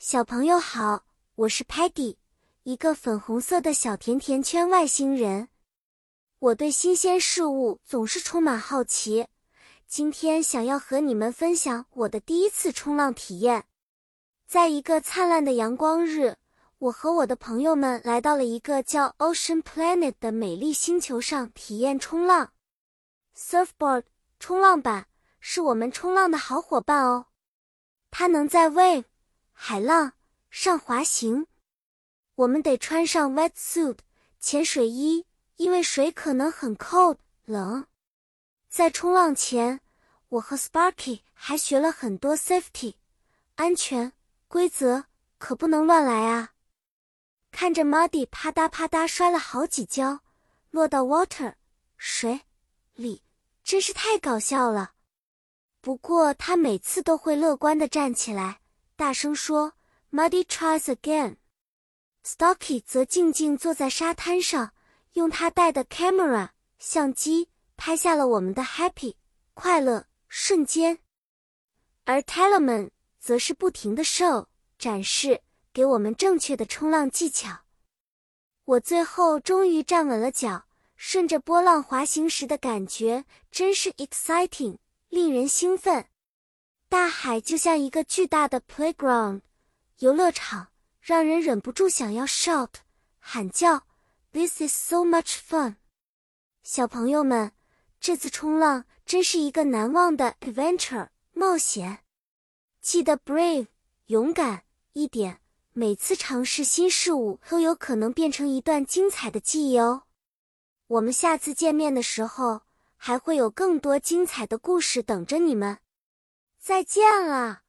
小朋友好，我是 Patty，一个粉红色的小甜甜圈外星人。我对新鲜事物总是充满好奇。今天想要和你们分享我的第一次冲浪体验。在一个灿烂的阳光日，我和我的朋友们来到了一个叫 Ocean Planet 的美丽星球上体验冲浪。Surfboard 冲浪板是我们冲浪的好伙伴哦，它能在 wave 海浪上滑行，我们得穿上 wetsuit 潜水衣，因为水可能很 cold 冷。在冲浪前，我和 Sparky 还学了很多 safety 安全规则，可不能乱来啊！看着 Muddy 啪嗒啪嗒摔了好几跤，落到 water 水里，真是太搞笑了。不过他每次都会乐观的站起来。大声说：“Muddy tries again。” Stocky 则静静坐在沙滩上，用他带的 camera 相机拍下了我们的 happy 快乐瞬间。而 Talman 则是不停的 show 展示，给我们正确的冲浪技巧。我最后终于站稳了脚，顺着波浪滑行时的感觉真是 exciting，令人兴奋。大海就像一个巨大的 playground 游乐场，让人忍不住想要 shout 喊叫。This is so much fun！小朋友们，这次冲浪真是一个难忘的 adventure 冒险。记得 brave 勇敢一点，每次尝试新事物都有可能变成一段精彩的记忆哦。我们下次见面的时候，还会有更多精彩的故事等着你们。再见了。